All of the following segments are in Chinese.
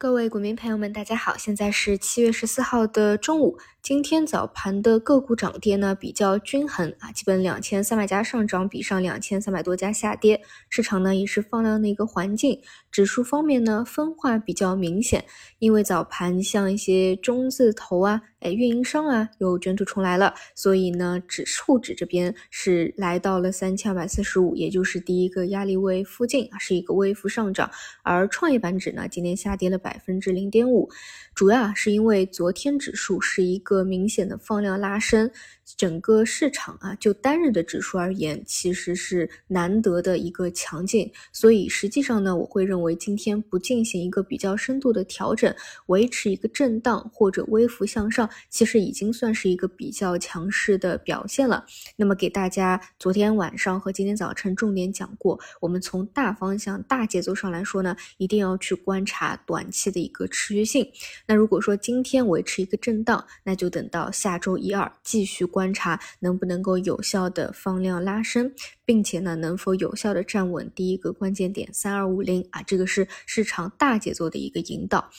各位股民朋友们，大家好，现在是七月十四号的中午。今天早盘的个股涨跌呢比较均衡啊，基本两千三百家上涨，比上两千三百多家下跌。市场呢也是放量的一个环境，指数方面呢分化比较明显，因为早盘像一些中字头啊。哎，运营商啊又卷土重来了，所以呢，指数指这边是来到了三千二百四十五，也就是第一个压力位附近，是一个微幅上涨。而创业板指呢，今天下跌了百百分之零点五，主要是因为昨天指数是一个明显的放量拉升。整个市场啊，就单日的指数而言，其实是难得的一个强劲。所以实际上呢，我会认为今天不进行一个比较深度的调整，维持一个震荡或者微幅向上，其实已经算是一个比较强势的表现了。那么给大家昨天晚上和今天早晨重点讲过，我们从大方向、大节奏上来说呢，一定要去观察短期的一个持续性。那如果说今天维持一个震荡，那就等到下周一二继续观。观察能不能够有效的放量拉升，并且呢，能否有效的站稳第一个关键点三二五零啊，这个是市场大节奏的一个引导。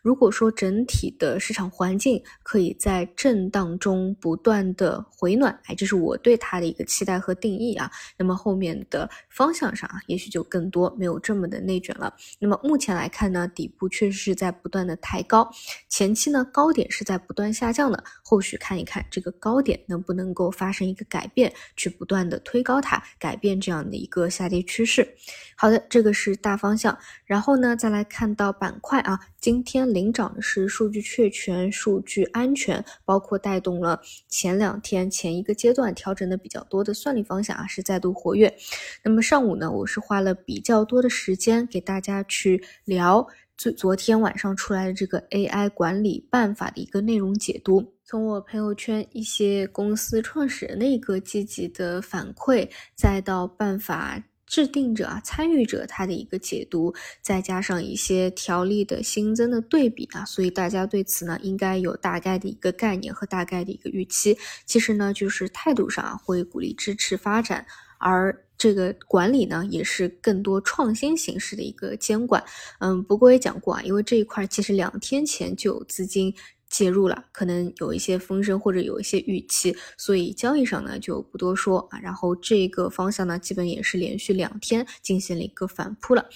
如果说整体的市场环境可以在震荡中不断的回暖，哎，这是我对它的一个期待和定义啊。那么后面的方向上啊，也许就更多没有这么的内卷了。那么目前来看呢，底部确实是在不断的抬高，前期呢高点是在不断下降的，后续看一看这个高点能不能够发生一个改变，去不断的推高它，改变这样的一个下跌趋势。好的，这个是大方向。然后呢，再来看到板块啊，今天。领涨的是数据确权、数据安全，包括带动了前两天前一个阶段调整的比较多的算力方向啊，是再度活跃。那么上午呢，我是花了比较多的时间给大家去聊昨昨天晚上出来的这个 AI 管理办法的一个内容解读，从我朋友圈一些公司创始人的一个积极的反馈，再到办法。制定者啊，参与者他的一个解读，再加上一些条例的新增的对比啊，所以大家对此呢应该有大概的一个概念和大概的一个预期。其实呢，就是态度上啊会鼓励支持发展，而这个管理呢也是更多创新形式的一个监管。嗯，不过也讲过啊，因为这一块其实两天前就有资金。介入了，可能有一些风声或者有一些预期，所以交易上呢就不多说啊。然后这个方向呢，基本也是连续两天进行了一个反扑了。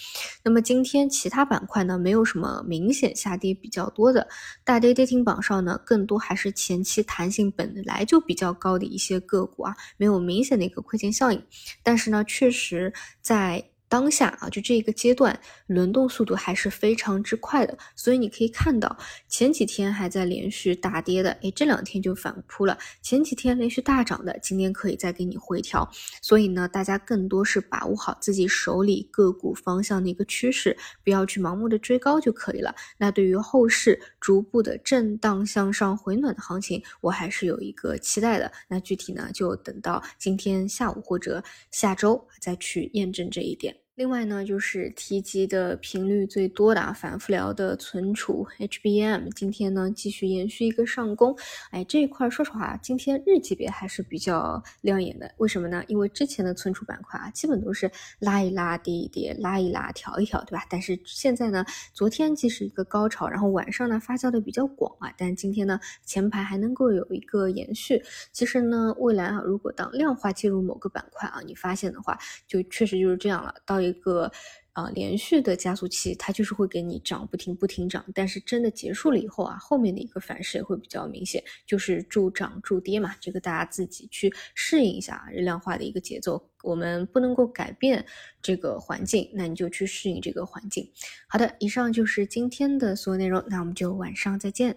那么今天其他板块呢，没有什么明显下跌比较多的，大跌跌停榜上呢，更多还是前期弹性本来就比较高的一些个股啊，没有明显的一个亏钱效应。但是呢，确实在。当下啊，就这一个阶段轮动速度还是非常之快的，所以你可以看到前几天还在连续大跌的，哎，这两天就反扑了；前几天连续大涨的，今天可以再给你回调。所以呢，大家更多是把握好自己手里个股方向的一个趋势，不要去盲目的追高就可以了。那对于后市逐步的震荡向上回暖的行情，我还是有一个期待的。那具体呢，就等到今天下午或者下周再去验证这一点。另外呢，就是提及的频率最多的啊，反复聊的存储 HBM，今天呢继续延续一个上攻，哎，这一块说实话，今天日级别还是比较亮眼的。为什么呢？因为之前的存储板块啊，基本都是拉一拉跌一跌，拉一拉调一调，对吧？但是现在呢，昨天既是一个高潮，然后晚上呢发酵的比较广啊，但今天呢前排还能够有一个延续。其实呢，未来啊，如果当量化介入某个板块啊，你发现的话，就确实就是这样了，到。一个啊连续的加速器，它就是会给你涨不停不停涨，但是真的结束了以后啊，后面的一个反噬也会比较明显，就是助涨助跌嘛，这个大家自己去适应一下日量化的一个节奏，我们不能够改变这个环境，那你就去适应这个环境。好的，以上就是今天的所有内容，那我们就晚上再见。